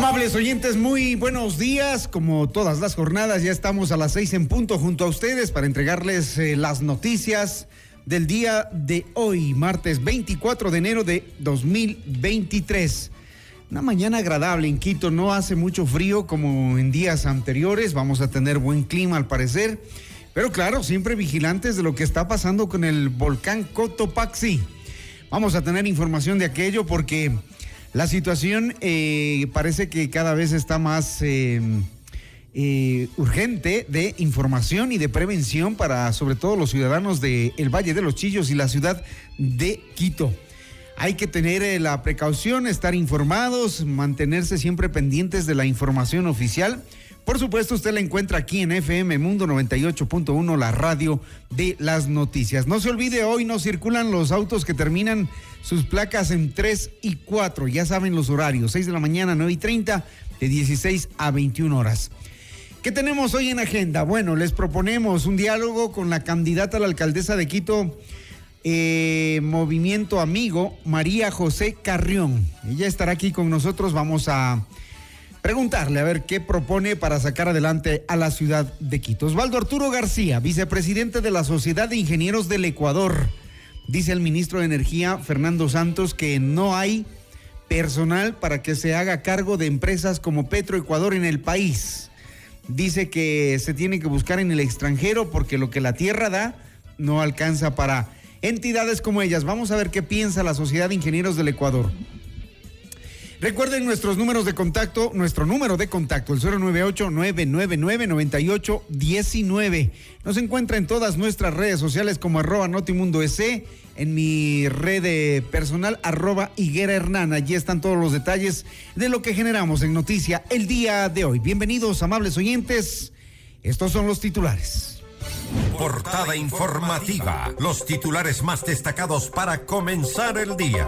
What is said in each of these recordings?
Amables oyentes, muy buenos días. Como todas las jornadas, ya estamos a las seis en punto junto a ustedes para entregarles eh, las noticias del día de hoy, martes 24 de enero de 2023. Una mañana agradable en Quito, no hace mucho frío como en días anteriores, vamos a tener buen clima al parecer, pero claro, siempre vigilantes de lo que está pasando con el volcán Cotopaxi. Vamos a tener información de aquello porque la situación eh, parece que cada vez está más eh, eh, urgente de información y de prevención para sobre todo los ciudadanos del Valle de los Chillos y la ciudad de Quito. Hay que tener la precaución, estar informados, mantenerse siempre pendientes de la información oficial. Por supuesto, usted la encuentra aquí en FM Mundo 98.1, la radio de las noticias. No se olvide, hoy no circulan los autos que terminan sus placas en 3 y 4. Ya saben los horarios, 6 de la mañana, 9 y 30, de 16 a 21 horas. ¿Qué tenemos hoy en agenda? Bueno, les proponemos un diálogo con la candidata a la alcaldesa de Quito, eh, Movimiento Amigo, María José Carrión. Ella estará aquí con nosotros. Vamos a preguntarle a ver qué propone para sacar adelante a la ciudad de Quito. Osvaldo Arturo García, vicepresidente de la Sociedad de Ingenieros del Ecuador. Dice el ministro de Energía, Fernando Santos, que no hay personal para que se haga cargo de empresas como Petroecuador en el país. Dice que se tiene que buscar en el extranjero porque lo que la tierra da no alcanza para entidades como ellas. Vamos a ver qué piensa la Sociedad de Ingenieros del Ecuador. Recuerden nuestros números de contacto, nuestro número de contacto, el 098-999-9819. Nos encuentra en todas nuestras redes sociales como arroba Notimundo S, en mi red personal arroba Higuera Hernán. Allí están todos los detalles de lo que generamos en noticia el día de hoy. Bienvenidos, amables oyentes. Estos son los titulares. Portada informativa. Los titulares más destacados para comenzar el día.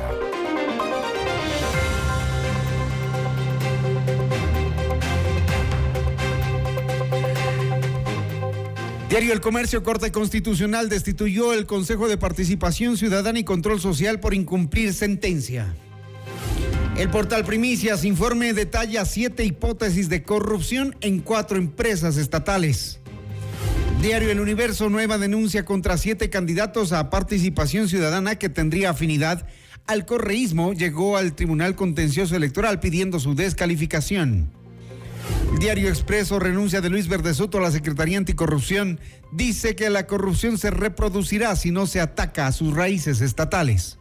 Diario El Comercio Corte Constitucional destituyó el Consejo de Participación Ciudadana y Control Social por incumplir sentencia. El portal Primicias informe detalla siete hipótesis de corrupción en cuatro empresas estatales. Diario El Universo nueva denuncia contra siete candidatos a participación ciudadana que tendría afinidad al correísmo llegó al Tribunal Contencioso Electoral pidiendo su descalificación. Diario Expreso renuncia de Luis Verde Soto a la Secretaría Anticorrupción. Dice que la corrupción se reproducirá si no se ataca a sus raíces estatales.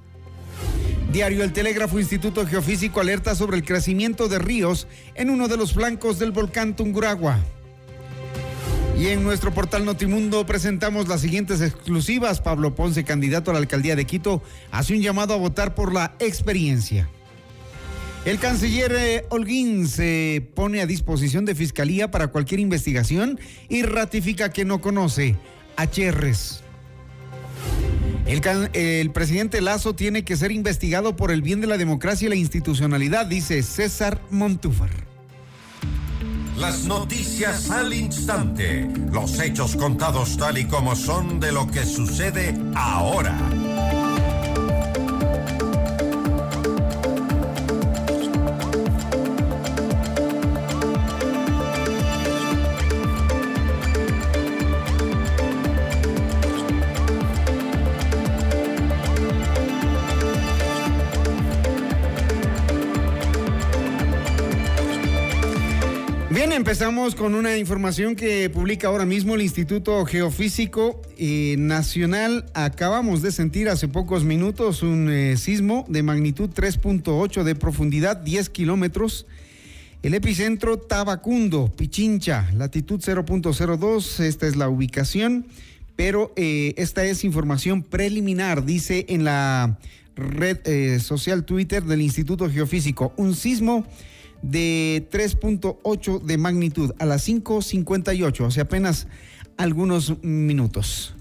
Diario El Telégrafo Instituto Geofísico alerta sobre el crecimiento de ríos en uno de los flancos del volcán Tunguragua. Y en nuestro portal Notimundo presentamos las siguientes exclusivas. Pablo Ponce, candidato a la alcaldía de Quito, hace un llamado a votar por la experiencia. El canciller eh, Holguín se pone a disposición de Fiscalía para cualquier investigación y ratifica que no conoce a Cherres. El, el, presidente Lazo tiene que ser investigado por el bien de la democracia y la institucionalidad, dice César Montúfar. Las noticias al instante, los hechos contados tal y como son de lo que sucede ahora. Empezamos con una información que publica ahora mismo el Instituto Geofísico eh, Nacional. Acabamos de sentir hace pocos minutos un eh, sismo de magnitud 3.8 de profundidad, 10 kilómetros. El epicentro Tabacundo, Pichincha, latitud 0.02, esta es la ubicación, pero eh, esta es información preliminar, dice en la red social Twitter del Instituto Geofísico. Un sismo de 3.8 de magnitud a las 5.58, hace apenas algunos minutos.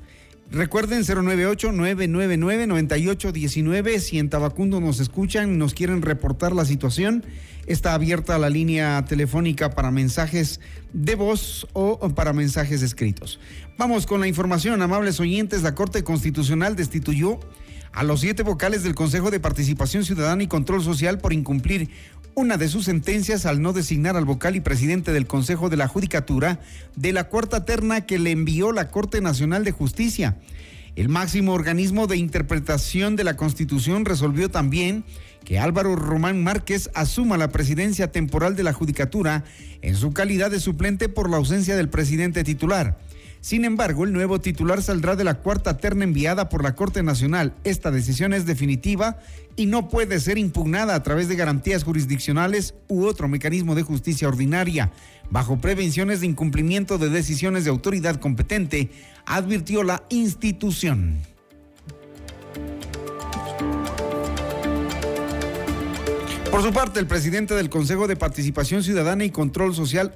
Recuerden 098-999-9819. Si en Tabacundo nos escuchan y nos quieren reportar la situación, está abierta la línea telefónica para mensajes de voz o para mensajes escritos. Vamos con la información, amables oyentes. La Corte Constitucional destituyó a los siete vocales del Consejo de Participación Ciudadana y Control Social por incumplir una de sus sentencias al no designar al vocal y presidente del Consejo de la Judicatura de la cuarta terna que le envió la Corte Nacional de Justicia. El máximo organismo de interpretación de la Constitución resolvió también que Álvaro Román Márquez asuma la presidencia temporal de la Judicatura en su calidad de suplente por la ausencia del presidente titular. Sin embargo, el nuevo titular saldrá de la cuarta terna enviada por la Corte Nacional. Esta decisión es definitiva y no puede ser impugnada a través de garantías jurisdiccionales u otro mecanismo de justicia ordinaria, bajo prevenciones de incumplimiento de decisiones de autoridad competente, advirtió la institución. Por su parte, el presidente del Consejo de Participación Ciudadana y Control Social,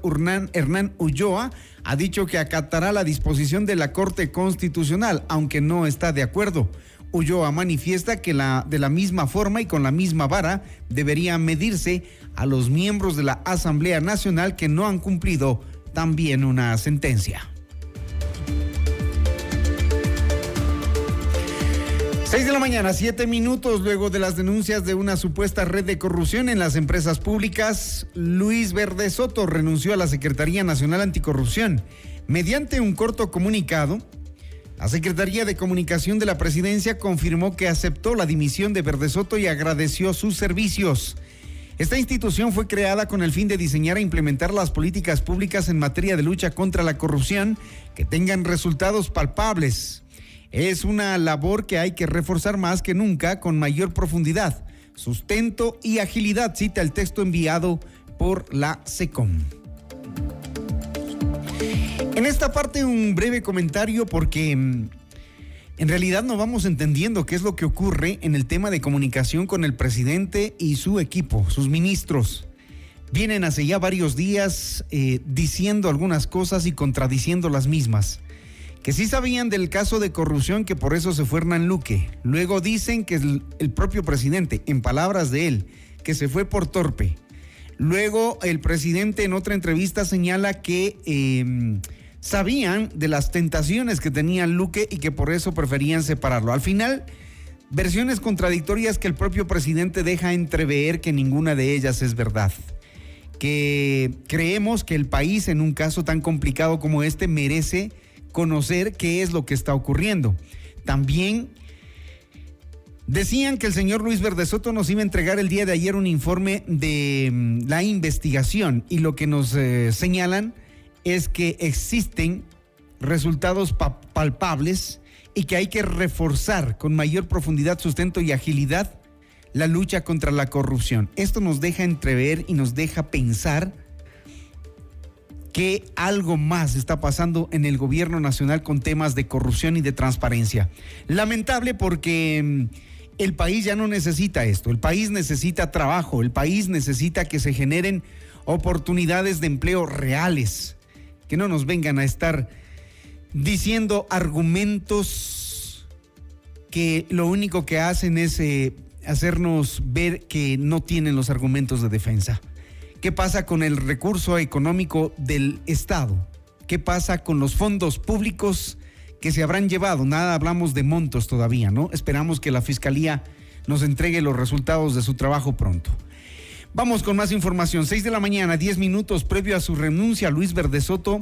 Hernán Ulloa, ha dicho que acatará la disposición de la Corte Constitucional, aunque no está de acuerdo. Ulloa manifiesta que la, de la misma forma y con la misma vara debería medirse a los miembros de la Asamblea Nacional que no han cumplido también una sentencia. Seis de la mañana, siete minutos luego de las denuncias de una supuesta red de corrupción en las empresas públicas, Luis Verde Soto renunció a la Secretaría Nacional Anticorrupción. Mediante un corto comunicado, la Secretaría de Comunicación de la Presidencia confirmó que aceptó la dimisión de Verde Soto y agradeció sus servicios. Esta institución fue creada con el fin de diseñar e implementar las políticas públicas en materia de lucha contra la corrupción que tengan resultados palpables. Es una labor que hay que reforzar más que nunca con mayor profundidad, sustento y agilidad, cita el texto enviado por la SECOM. En esta parte un breve comentario porque mm, en realidad no vamos entendiendo qué es lo que ocurre en el tema de comunicación con el presidente y su equipo, sus ministros. Vienen hace ya varios días eh, diciendo algunas cosas y contradiciendo las mismas que sí sabían del caso de corrupción que por eso se fue Hernán Luque. Luego dicen que el, propio presidente, en palabras de él, que se fue por torpe. Luego el presidente en otra entrevista señala que em, sabían de las tentaciones que tenía Luque y que por eso preferían separarlo. Al final, versiones contradictorias que el propio presidente deja entrever que ninguna de ellas es verdad que creemos que el país en un caso tan complicado como este merece conocer qué es lo que está ocurriendo. También decían que el señor Luis Verde Soto nos iba a entregar el día de ayer un informe de mm, la investigación y lo que nos eh, señalan es que existen resultados palpables y que hay que reforzar con mayor profundidad, sustento y agilidad la lucha contra la corrupción. Esto nos deja entrever y nos deja pensar que algo más está pasando en el gobierno nacional con temas de corrupción y de transparencia. Lamentable porque mm, el país ya no necesita esto, el país necesita trabajo, el país necesita que se generen oportunidades de empleo reales, que no nos vengan a estar diciendo argumentos que lo único que hacen es eh, hacernos ver que no tienen los argumentos de defensa. ¿Qué pasa con el recurso económico del Estado? ¿Qué pasa con los fondos públicos que se habrán llevado? Nada hablamos de montos todavía, ¿no? Esperamos que la Fiscalía nos entregue los resultados de su trabajo pronto. Vamos con más información. 6 de la mañana, 10 minutos previo a su renuncia, Luis Verdesoto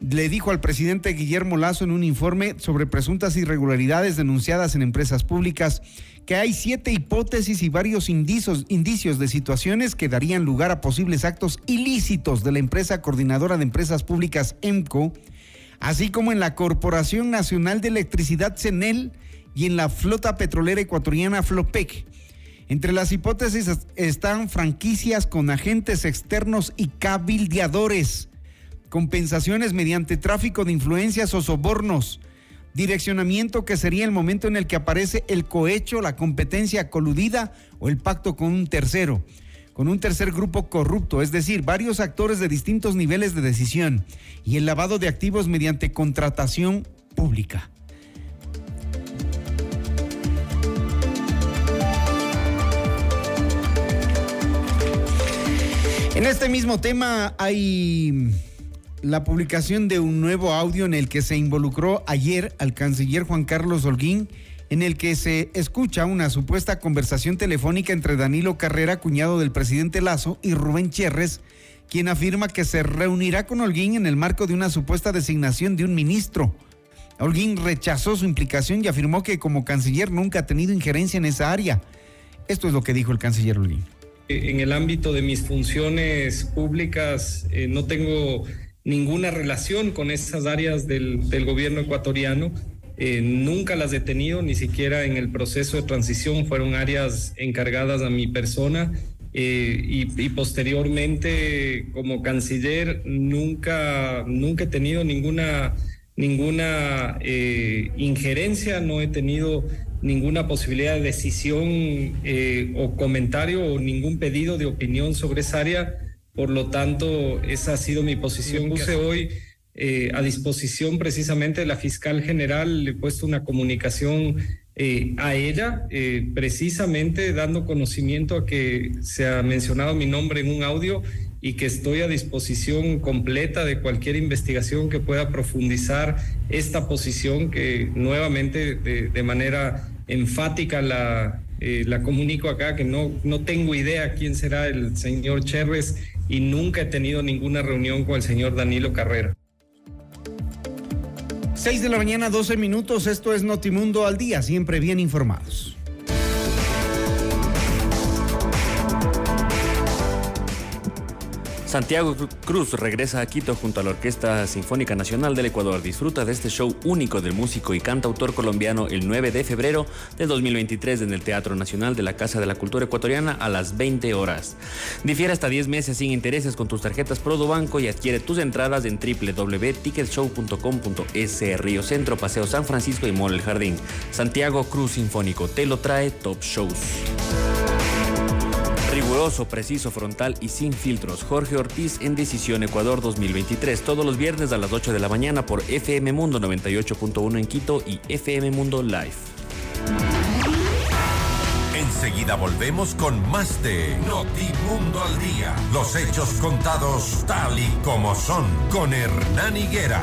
le dijo al presidente Guillermo Lazo en un informe sobre presuntas irregularidades denunciadas en empresas públicas que hay siete hipótesis y varios indicios, indicios de situaciones que darían lugar a posibles actos ilícitos de la empresa coordinadora de empresas públicas EMCO, así como en la Corporación Nacional de Electricidad CENEL y en la flota petrolera ecuatoriana FLOPEC. Entre las hipótesis están franquicias con agentes externos y cabildeadores, compensaciones mediante tráfico de influencias o sobornos, direccionamiento que sería el momento en el que aparece el cohecho, la competencia coludida o el pacto con un tercero, con un tercer grupo corrupto, es decir, varios actores de distintos niveles de decisión y el lavado de activos mediante contratación pública. En este mismo tema hay la publicación de un nuevo audio en el que se involucró ayer al canciller Juan Carlos Holguín, en el que se escucha una supuesta conversación telefónica entre Danilo Carrera, cuñado del presidente Lazo, y Rubén Cherres, quien afirma que se reunirá con Holguín en el marco de una supuesta designación de un ministro. Holguín rechazó su implicación y afirmó que como canciller nunca ha tenido injerencia en esa área. Esto es lo que dijo el canciller Holguín. En el ámbito de mis funciones públicas eh, no tengo ninguna relación con esas áreas del, gobierno ecuatoriano. Eh, nunca las he tenido, ni siquiera en el proceso de transición fueron áreas encargadas a mi persona. Eh, y, posteriormente como canciller nunca, nunca he tenido ninguna, ninguna eh, injerencia, no he tenido ninguna posibilidad de decisión o comentario o ningún pedido de opinión sobre esa área por lo tanto, esa ha sido mi posición. Puse hoy eh, a disposición precisamente de la fiscal general, le he puesto una comunicación eh, a ella, eh, precisamente dando conocimiento a que se ha mencionado mi nombre en un audio y que estoy a disposición completa de cualquier investigación que pueda profundizar esta posición que nuevamente de, de manera enfática la, eh, la comunico acá que no, no tengo idea quién será el señor Cherres y nunca he tenido ninguna reunión con el señor Danilo Carrera. 6 de la mañana, 12 minutos. Esto es Notimundo al día, siempre bien informados. Santiago Cruz regresa a Quito junto a la Orquesta Sinfónica Nacional del Ecuador. Disfruta de este show único del músico y cantautor colombiano el 9 de febrero del 2023 en el Teatro Nacional de la Casa de la Cultura Ecuatoriana a las 20 horas. Difiere hasta 10 meses sin intereses con tus tarjetas Banco y adquiere tus entradas en www.ticketshow.com.es Río Centro, Paseo San Francisco y Mall El Jardín. Santiago Cruz Sinfónico te lo trae Top Shows. Riguroso, preciso, frontal y sin filtros. Jorge Ortiz en Decisión Ecuador 2023. Todos los viernes a las 8 de la mañana por FM Mundo 98.1 en Quito y FM Mundo Live. Enseguida volvemos con más de Notimundo al Día. Los hechos contados tal y como son con Hernán Higuera.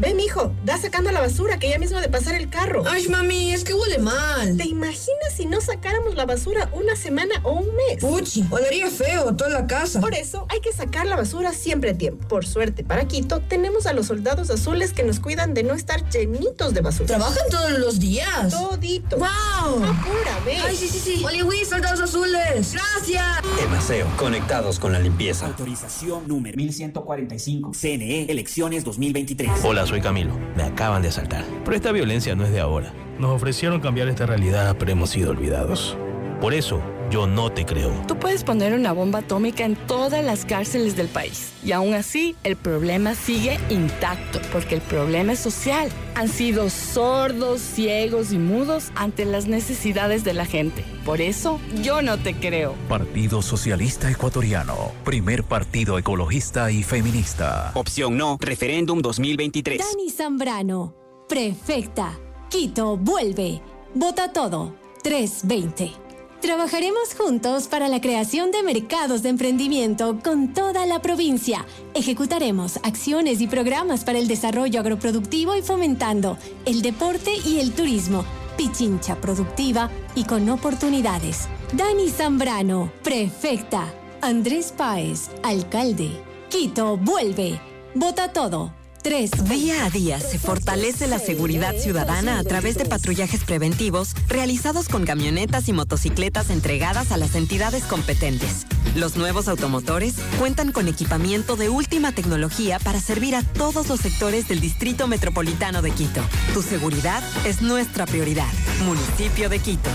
Ve, mijo, da sacando la basura que ya mismo de pasar el carro. Ay, mami, es que huele mal. ¿Te imaginas si no sacáramos la basura una semana o un mes? Puchi, olería feo toda la casa. Por eso hay que sacar la basura siempre a tiempo. Por suerte, para Quito, tenemos a los soldados azules que nos cuidan de no estar llenitos de basura. ¿Trabajan todos los días? Todito. ¡Wow! Apura, ve. Ay, sí, sí, sí. Oliwi, soldados azules. Gracias. Emaseo, conectados con la limpieza. Autorización número 1145. CNE, elecciones 2023. Hola, soy Camilo. Me acaban de asaltar. Pero esta violencia no es de ahora. Nos ofrecieron cambiar esta realidad, pero hemos sido olvidados. Por eso, yo no te creo. Tú puedes poner una bomba atómica en todas las cárceles del país. Y aún así, el problema sigue intacto, porque el problema es social. Han sido sordos, ciegos y mudos ante las necesidades de la gente. Por eso, yo no te creo. Partido Socialista Ecuatoriano. Primer partido ecologista y feminista. Opción no. Referéndum 2023. Dani Zambrano. Prefecta. Quito vuelve. Vota todo. 320. Trabajaremos juntos para la creación de mercados de emprendimiento con toda la provincia. Ejecutaremos acciones y programas para el desarrollo agroproductivo y fomentando el deporte y el turismo. Pichincha productiva y con oportunidades. Dani Zambrano, prefecta. Andrés Páez, alcalde. Quito, vuelve. Vota todo. Día a día se fortalece la seguridad ciudadana a través de patrullajes preventivos realizados con camionetas y motocicletas entregadas a las entidades competentes. Los nuevos automotores cuentan con equipamiento de última tecnología para servir a todos los sectores del Distrito Metropolitano de Quito. Tu seguridad es nuestra prioridad. Municipio de Quito.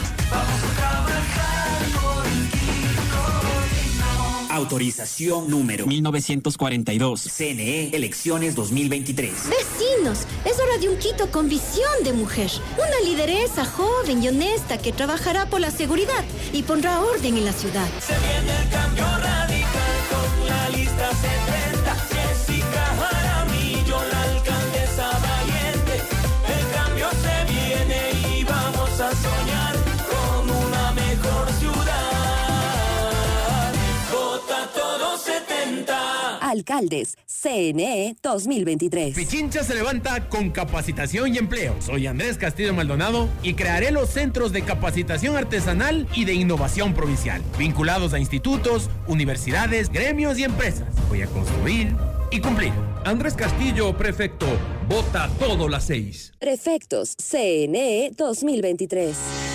Autorización número 1942. CNE, elecciones 2023. Vecinos, es hora de un Quito con visión de mujer. Una lideresa joven y honesta que trabajará por la seguridad y pondrá orden en la ciudad. Se viene el cambio radical con la lista 70. Jessica Jaramillo, la alcaldesa valiente. El cambio se viene y vamos a soñar Alcaldes, CNE 2023. Pichincha se levanta con capacitación y empleo. Soy Andrés Castillo Maldonado y crearé los centros de capacitación artesanal y de innovación provincial, vinculados a institutos, universidades, gremios y empresas. Voy a construir y cumplir. Andrés Castillo, prefecto. Vota todo las seis. Prefectos, CNE 2023.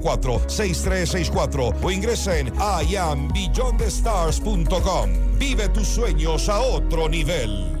6364 o ingresa en iambeyondthestars.com. Vive tus sueños a otro nivel.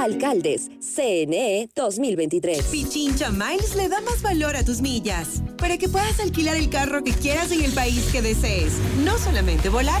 Alcaldes, CNE 2023. Pichincha Miles le da más valor a tus millas para que puedas alquilar el carro que quieras en el país que desees. No solamente volar,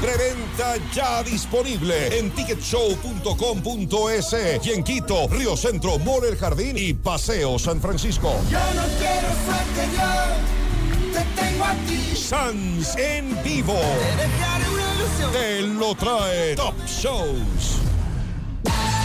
Preventa ya disponible en ticketshow.com.es y en Quito, Río Centro, Mall El Jardín y Paseo San Francisco. Yo no quiero suerte, yo te tengo aquí. Sans en vivo. Te una ilusión. Te lo trae Top Shows.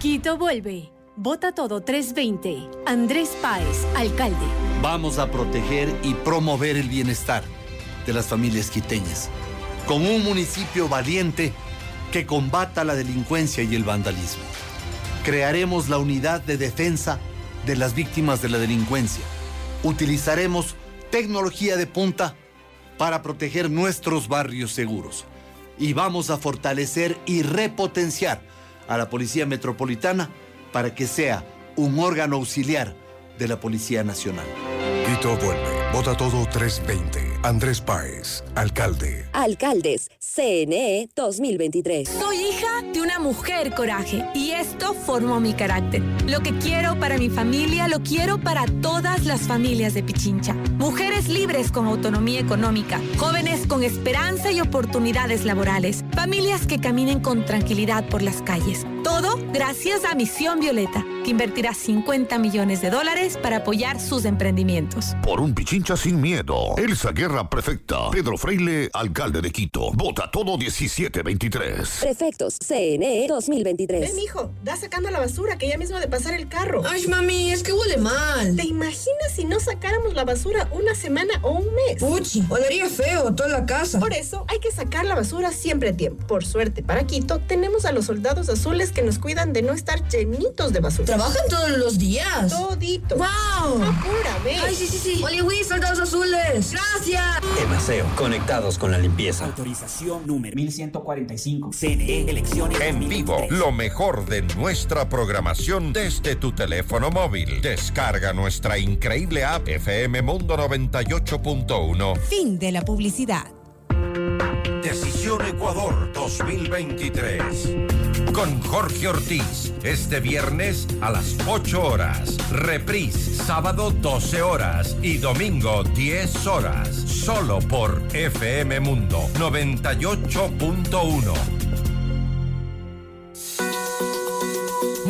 Quito vuelve. Vota todo 320. Andrés Páez, alcalde. Vamos a proteger y promover el bienestar de las familias quiteñas. Con un municipio valiente que combata la delincuencia y el vandalismo. Crearemos la unidad de defensa de las víctimas de la delincuencia. Utilizaremos tecnología de punta para proteger nuestros barrios seguros. Y vamos a fortalecer y repotenciar a la Policía Metropolitana para que sea un órgano auxiliar de la Policía Nacional. Quito vuelve. Vota todo 320. Andrés Páez, alcalde. Alcaldes, CNE 2023. Soy hija de una mujer coraje y esto formó mi carácter. Lo que quiero para mi familia lo quiero para todas las familias de Pichincha. Mujeres libres con autonomía económica, jóvenes con esperanza y oportunidades laborales, familias que caminen con tranquilidad por las calles. Todo gracias a Misión Violeta, que invertirá 50 millones de dólares para apoyar sus emprendimientos. Por un Pichincha sin miedo. Elsa Guerra Prefecta. Pedro Freile, alcalde de Quito. Vota todo 1723. Prefectos, CNE 2023. Ven, hijo, da sacando la basura que ya mismo de pasar el carro. Ay, mami, es que huele mal. ¿Te imaginas si no sacáramos la basura una semana o un mes? Uchi, olería feo toda la casa. Por eso hay que sacar la basura siempre a tiempo. Por suerte, para Quito, tenemos a los soldados azules que nos cuidan de no estar llenitos de basura. ¿Trabajan todos los días? Todito. ¡Wow! Apúrame. Ay, sí, sí, sí. Luis, soldados azules. Gracias. Emaseo, conectados con la limpieza. Autorización número 1145. CNE Elecciones En vivo, lo mejor de nuestra programación desde tu teléfono móvil. Descarga nuestra increíble app FM Mundo 98.1. Fin de la publicidad. Decisión Ecuador 2023. Con Jorge Ortiz, este viernes a las 8 horas. Reprise, sábado 12 horas y domingo 10 horas. Solo por FM Mundo 98.1.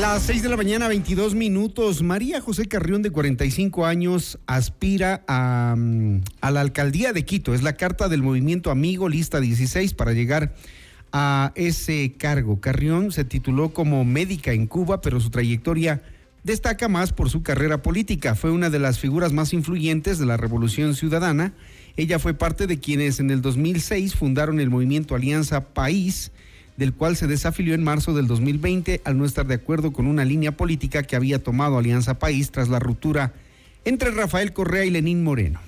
Las 6 de la mañana, 22 minutos. María José Carrión, de 45 años, aspira a, mm, a la alcaldía de Quito. Es la carta del movimiento Amigo, lista 16, para llegar a ese cargo. Carrión se tituló como médica en Cuba, pero su trayectoria destaca más por su carrera política. Fue una de las figuras más influyentes de la Revolución Ciudadana. Ella fue parte de quienes en el 2006 fundaron el movimiento Alianza País del cual se desafilió en marzo del 2020 al no estar de acuerdo con una línea política que había tomado Alianza País tras la ruptura entre Rafael Correa y Lenín Moreno.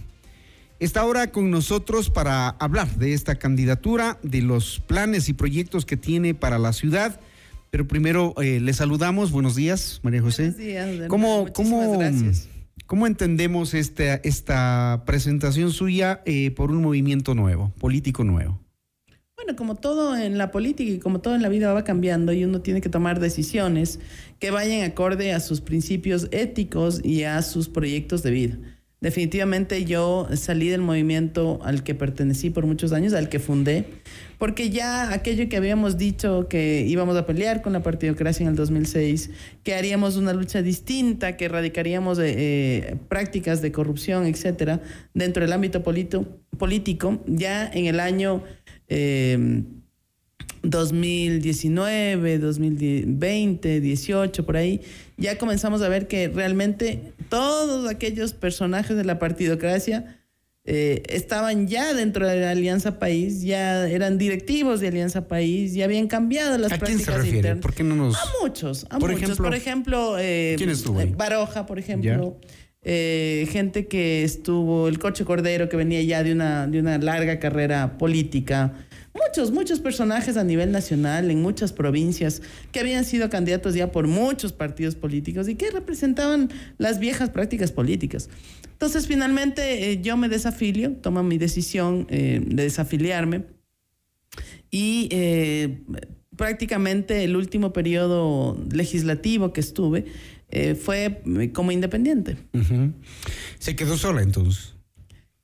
Está ahora con nosotros para hablar de esta candidatura, de los planes y proyectos que tiene para la ciudad. Pero primero eh, le saludamos. Buenos días, María José. Buenos días. ¿Cómo, cómo, gracias. ¿Cómo entendemos esta, esta presentación suya eh, por un movimiento nuevo, político nuevo? Bueno, como todo en la política y como todo en la vida va cambiando y uno tiene que tomar decisiones que vayan acorde a sus principios éticos y a sus proyectos de vida. Definitivamente yo salí del movimiento al que pertenecí por muchos años, al que fundé, porque ya aquello que habíamos dicho que íbamos a pelear con la partidocracia en el 2006, que haríamos una lucha distinta, que erradicaríamos eh, eh, prácticas de corrupción, etcétera, dentro del ámbito polito- político, ya en el año eh, 2019, 2020, 18, por ahí, ya comenzamos a ver que realmente todos aquellos personajes de la partidocracia eh, estaban ya dentro de la Alianza País, ya eran directivos de Alianza País, ya habían cambiado las ¿A quién prácticas se refiere? internas. ¿Por qué no nos...? A muchos, a Por muchos. ejemplo, por ejemplo, eh, ¿quién estuvo ahí? Baroja, por ejemplo. Eh, gente que estuvo, el Coche Cordero, que venía ya de una, de una larga carrera política. Muchos, muchos personajes a nivel nacional, en muchas provincias, que habían sido candidatos ya por muchos partidos políticos y que representaban las viejas prácticas políticas. Entonces, finalmente, eh, yo me desafilio, tomo mi decisión eh, de desafiliarme y eh, prácticamente el último periodo legislativo que estuve eh, fue como independiente. Se quedó sola entonces.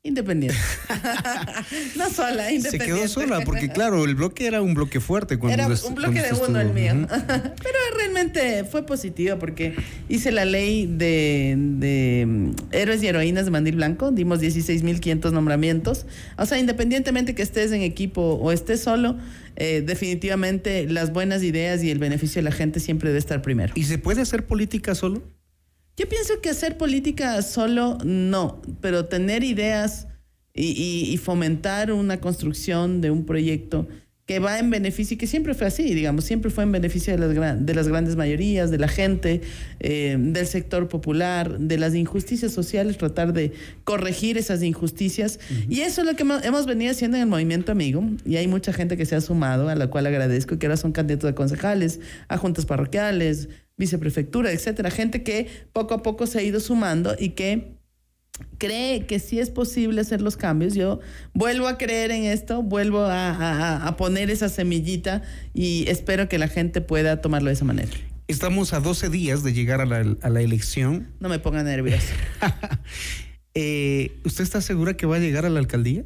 Independiente. no sola, Se independiente. quedó sola, porque claro, el bloque era un bloque fuerte cuando Era un bloque de uno el mío. Pero realmente fue positivo porque hice la ley de, de, mm, héroes y heroínas de Mandil Blanco, dimos 16.500 nombramientos. O sea, independientemente que estés en equipo o estés solo, eh, definitivamente las buenas ideas y el beneficio de la gente siempre debe estar primero. ¿Y se puede hacer política solo? Yo pienso que hacer política solo no, pero tener ideas y, y- y fomentar una construcción de un proyecto que va en beneficio, y que siempre fue así, digamos, siempre fue en beneficio de las, gran- de las grandes mayorías, de la gente, eh, del sector popular, de las injusticias sociales, tratar de corregir esas injusticias. Y eso es lo que hemos, hemos venido haciendo en el movimiento amigo, y hay mucha gente que se ha sumado, a la cual agradezco, que ahora son candidatos a concejales, a juntas parroquiales, viceprefectura, etcétera, gente que poco a poco se ha ido sumando y que cree que sí es posible hacer los cambios. Yo vuelvo a creer en esto, vuelvo a, a- a poner esa semillita y espero que la gente pueda tomarlo de esa manera. Estamos a 12 días de llegar a la, a la elección. No me ponga nerviosa. Eh, ¿Usted está segura que va a llegar a la alcaldía?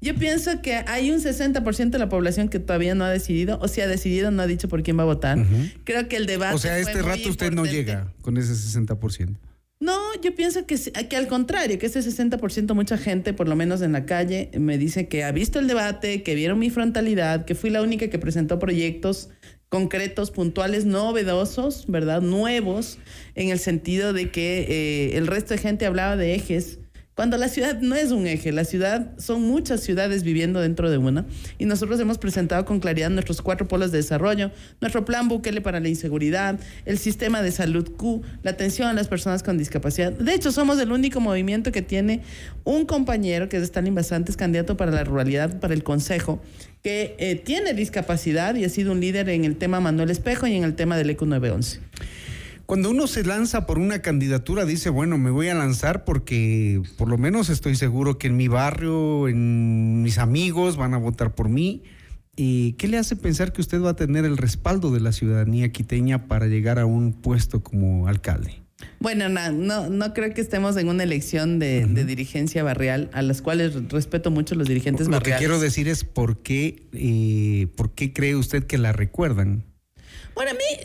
Yo pienso que hay un 60% de la población que todavía no ha decidido, o si ha decidido, no ha dicho por quién va a votar. Creo que el debate. O sea, este rato usted no llega con ese 60%. No, yo pienso que, que al contrario, que ese 60% mucha gente, por lo menos en la calle, me dice que ha visto el debate, que vieron mi frontalidad, que fui la única que presentó proyectos concretos, puntuales, novedosos, ¿verdad? Nuevos, en el sentido de que eh, el resto de gente hablaba de ejes. Cuando la ciudad no es un eje, la ciudad son muchas ciudades viviendo dentro de una y nosotros hemos presentado con claridad nuestros cuatro polos de desarrollo, nuestro plan Bukele para la inseguridad, el sistema de salud Q, la atención a las personas con discapacidad. De hecho, somos el único movimiento que tiene un compañero que es Stalin Basantes, candidato para la ruralidad, para el Consejo, que eh, tiene discapacidad y ha sido un líder en el tema Manuel Espejo y en el tema del ECO 911. Cuando uno se lanza por una candidatura, dice, bueno, me voy a lanzar porque por lo menos estoy seguro que en mi barrio, en mis amigos van a votar por mí. ¿Y qué le hace pensar que usted va a tener el respaldo de la ciudadanía quiteña para llegar a un puesto como alcalde? Bueno, na- no, no creo que estemos en una elección de, de dirigencia barrial, a las cuales respeto mucho los dirigentes Lo que barriales. quiero decir es por qué, eh, por qué cree usted que la recuerdan.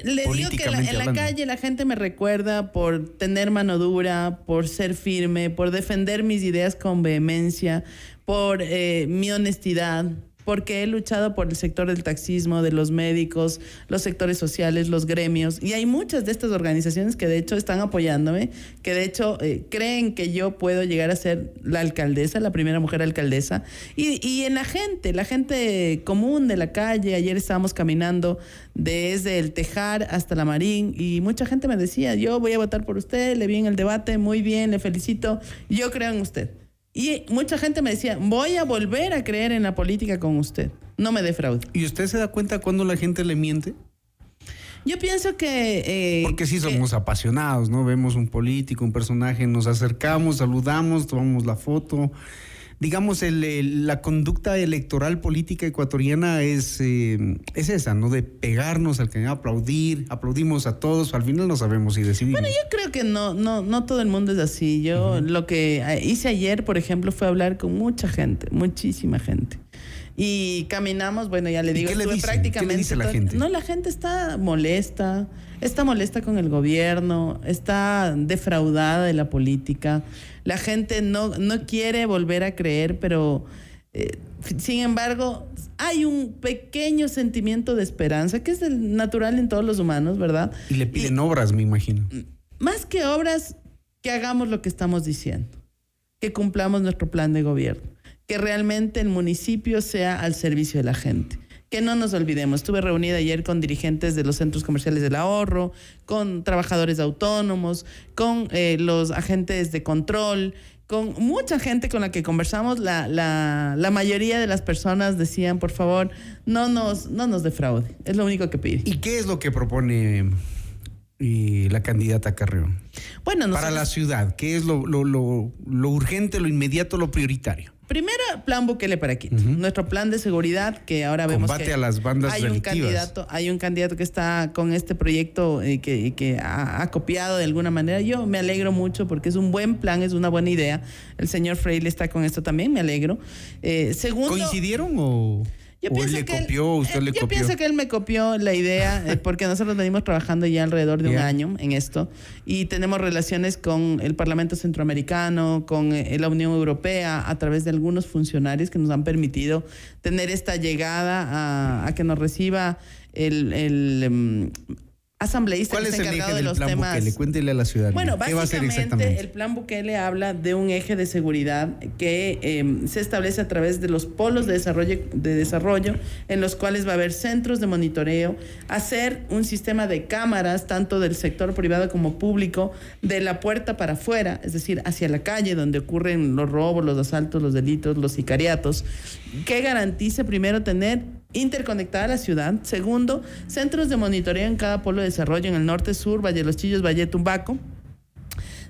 Le digo que la- en la calle la gente me recuerda por tener mano dura, por ser firme, por defender mis ideas con vehemencia, por eh, mi honestidad, porque he luchado por el sector del taxismo, de los médicos, los sectores sociales, los gremios. Y hay muchas de estas organizaciones que de hecho están apoyándome, que de hecho eh, creen que yo puedo llegar a ser la alcaldesa, la primera mujer alcaldesa. Y, y en la gente, la gente común de la calle, ayer estábamos caminando desde el Tejar hasta la Marín y mucha gente me decía, yo voy a votar por usted, le vi en el debate, muy bien, le felicito, yo creo en usted. Y mucha gente me decía, voy a volver a creer en la política con usted, no me defraude. ¿Y usted se da cuenta cuando la gente le miente? Yo pienso que... eh, Porque sí somos apasionados, ¿no? Vemos un político, un personaje, nos acercamos, saludamos, tomamos la foto. Digamos, el- el- la conducta electoral política ecuatoriana es, eh, es esa, ¿no? De pegarnos al que aplaudir, aplaudimos a todos, al final no sabemos si decidimos. Bueno, yo creo que no, no, no todo el mundo es así. Yo lo que eh, hice ayer, por ejemplo, fue hablar con mucha gente, muchísima gente. Y caminamos, bueno, ya le ¿Y digo, qué le estuve dicen? prácticamente. ¿Qué le dice la todo- gente? No, la gente está molesta, está molesta con el gobierno, está defraudada de la política. La gente no, no quiere volver a creer, pero eh, sin embargo, hay un pequeño sentimiento de esperanza, que es el natural en todos los humanos, ¿verdad? Y le piden obras, me imagino. más que obras, que hagamos lo que estamos diciendo, que cumplamos nuestro plan de gobierno, que realmente el municipio sea al servicio de la gente. Que no nos olvidemos, estuve reunida ayer con dirigentes de los centros comerciales del ahorro, con trabajadores autónomos, con eh, los agentes de control, con mucha gente con la que conversamos. La, la, la mayoría de las personas decían, por favor, no nos, no nos defraude. Es lo único que pide. ¿Y qué es lo que propone eh, la candidata Carreón? Bueno, Para la ciudad, ¿qué es lo, lo- lo- lo urgente, lo inmediato, lo prioritario? Primero, plan Bukele para Quito. Nuestro plan de seguridad que ahora vemos Combate que a las bandas hay un candidato, hay un candidato que está con este proyecto eh, que, que ha, ha copiado de alguna manera. Yo me alegro mucho porque es un buen plan, es una buena idea. El señor Freire está con esto también, me alegro. Eh, segundo, ¿Coincidieron o, yo o él pienso le que él- copió, usted le yo copió? pienso que él me copió la idea eh, porque nosotros venimos trabajando ya alrededor de un año en esto y tenemos relaciones con el Parlamento Centroamericano, con eh, la Unión Europea, a través de algunos funcionarios que nos han permitido tener esta llegada a, a que nos reciba el, el, em, asambleísta ¿Cuál que está encargado de los plan temas. Bukele? Cuéntele a la ciudadanía. Bueno, ¿Qué va a hacer básicamente exactamente? el plan Bukele habla de un eje de seguridad que eh, se establece a través de los polos de desarrollo, de desarrollo, en los cuales va a haber centros de monitoreo, hacer un sistema de cámaras, tanto del sector privado como público, de la puerta para afuera, es decir, hacia la calle donde ocurren los robos, los asaltos, los delitos, los sicariatos, que garantice primero tener interconectada la ciudad. Segundo, centros de monitoreo en cada polo de desarrollo en el norte, sur, Valle de los Chillos, Valle Tumbaco.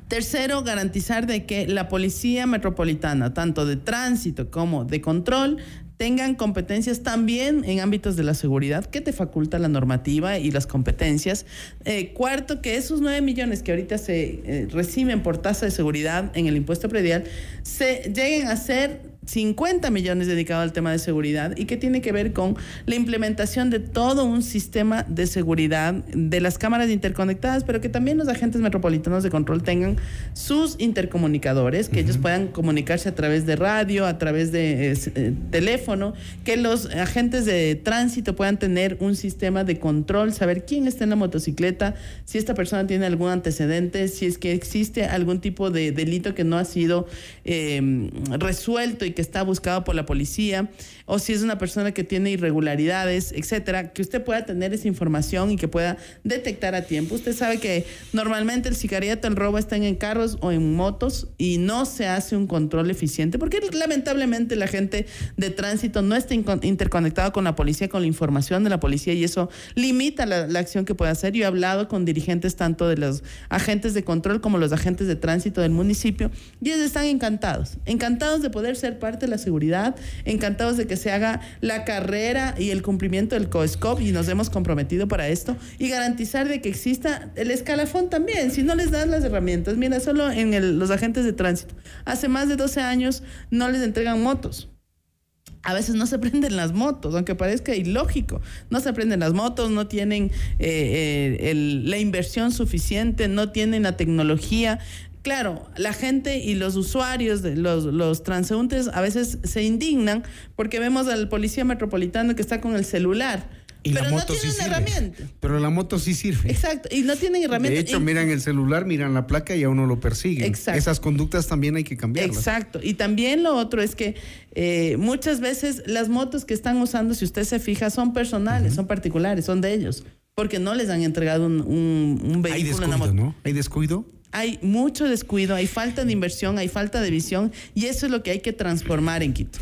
Tercero, garantizar de que la policía metropolitana, tanto de tránsito como de control, tengan competencias también en ámbitos de la seguridad que te faculta la normativa y las competencias. Eh, cuarto, que esos 9 millones que ahorita se eh, reciben por tasa de seguridad en el impuesto predial se lleguen a ser 50 millones dedicados al tema de seguridad y que tiene que ver con la implementación de todo un sistema de seguridad de las cámaras interconectadas, pero que también los agentes metropolitanos de control tengan sus intercomunicadores, que ellos puedan comunicarse a través de radio, a través de eh, eh, teléfono, que los agentes de tránsito puedan tener un sistema de control, saber quién está en la motocicleta, si esta persona tiene algún antecedente, si es que existe algún tipo de delito que no ha sido eh, resuelto y que está buscado por la policía, o si es una persona que tiene irregularidades, etcétera, que usted pueda tener esa información y que pueda detectar a tiempo. Usted sabe que normalmente el sicariato, el robo están en carros o en motos y no se hace un control eficiente porque lamentablemente la gente de tránsito no está interconectado con la policía, con la información de la policía y eso limita la, la acción que puede hacer. Yo he hablado con dirigentes tanto de los agentes de control como los agentes de tránsito del municipio y ellos están encantados, encantados de poder ser parte de la seguridad, encantados de que se haga la carrera y el cumplimiento del COESCOP y nos hemos comprometido para esto y garantizar de que exista el escalafón también, si no les das las herramientas. Mira, solo en los agentes de tránsito, hace más de 12 años no les entregan motos. A veces no se prenden las motos, aunque parezca ilógico. No se prenden las motos, no tienen eh, eh, la inversión suficiente, no tienen la tecnología. Claro, la gente y los usuarios, de los, los transeúntes, a veces se indignan porque vemos al policía metropolitano que está con el celular. Y la pero no moto sí tiene una sirve. herramienta. Pero la moto sí sirve. Exacto, y no tienen herramienta. De hecho, Y- miran el celular, miran la placa y a uno lo persiguen. Exacto. Esas conductas también hay que cambiarlas. Exacto. Y también lo otro es que eh, muchas veces las motos que están usando, si usted se fija, son personales, son particulares, son de ellos. Porque no les han entregado un, un, un vehículo. Hay una descuido, moto. ¿no? Hay descuido. Hay mucho descuido, hay falta de inversión, hay falta de visión y eso es lo que hay que transformar en Quito.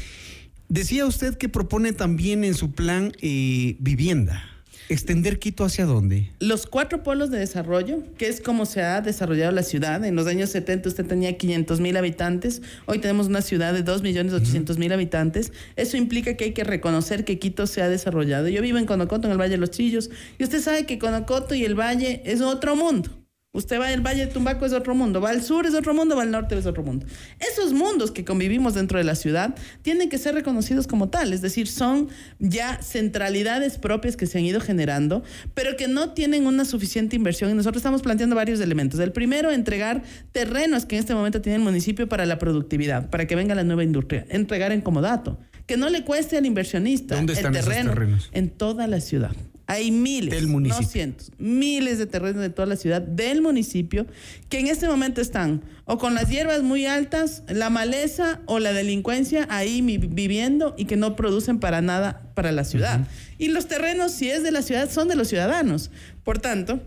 Decía usted que propone también en su plan eh, vivienda. ¿Extender Quito hacia dónde? Los cuatro polos de desarrollo, que es como se ha desarrollado la ciudad. En los años 70 usted tenía 500 mil habitantes, hoy tenemos una ciudad de 2 millones 800 mil habitantes. Eso implica que hay que reconocer que Quito se ha desarrollado. Yo vivo en Conocoto, en el Valle de los Chillos, y usted sabe que Conocoto y el Valle es otro mundo. Usted va al Valle de Tumbaco es otro mundo, va al sur es otro mundo, va al norte es otro mundo. Esos mundos que convivimos dentro de la ciudad tienen que ser reconocidos como tal, es decir, son ya centralidades propias que se han ido generando, pero que no tienen una suficiente inversión y nosotros estamos planteando varios elementos. El primero, entregar terrenos que en este momento tiene el municipio para la productividad, para que venga la nueva industria, entregar en comodato, que no le cueste al inversionista ¿Dónde están el esos terreno terrenos? en toda la ciudad. Hay miles, Del municipio. no cientos, miles de terrenos de toda la ciudad, del municipio, que en este momento están o con las hierbas muy altas, la maleza o la delincuencia ahí viviendo y que no producen para nada para la ciudad. Y los terrenos, si es de la ciudad, son de los ciudadanos. Por tanto,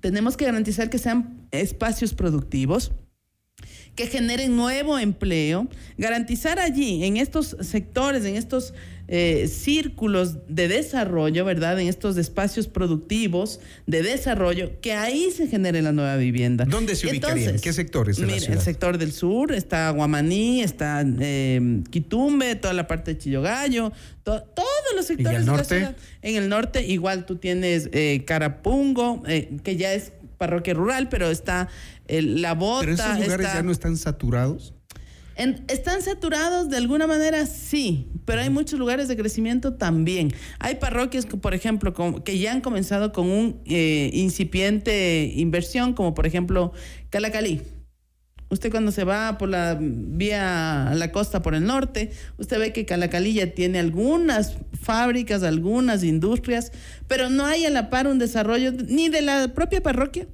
tenemos que garantizar que sean espacios productivos, que generen nuevo empleo, garantizar allí, en estos sectores, en estos eh, círculos de desarrollo, ¿verdad? En estos espacios productivos de desarrollo, que ahí se genere la nueva vivienda. ¿Dónde se ubicarían? Entonces, ¿Qué sectores de la mire, ciudad? el sector del sur, está Guamaní, está eh, Quitumbe, toda la parte de Chillogallo, to- todos los sectores al de la norte? ciudad. En el norte igual tú tienes eh, Carapungo, eh, que ya es parroquia rural, pero está eh, La Bota. Pero esos lugares está- ya no están saturados. En- ¿Están saturados de alguna manera? Sí, pero hay muchos lugares de crecimiento también. Hay parroquias, que, por ejemplo, con- que ya han comenzado con un eh, incipiente inversión, como por ejemplo Calacalí. Usted cuando se va por la vía a la costa por el norte, usted ve que Calacalí ya tiene algunas fábricas, algunas industrias, pero no hay a la par un desarrollo ni de la propia parroquia,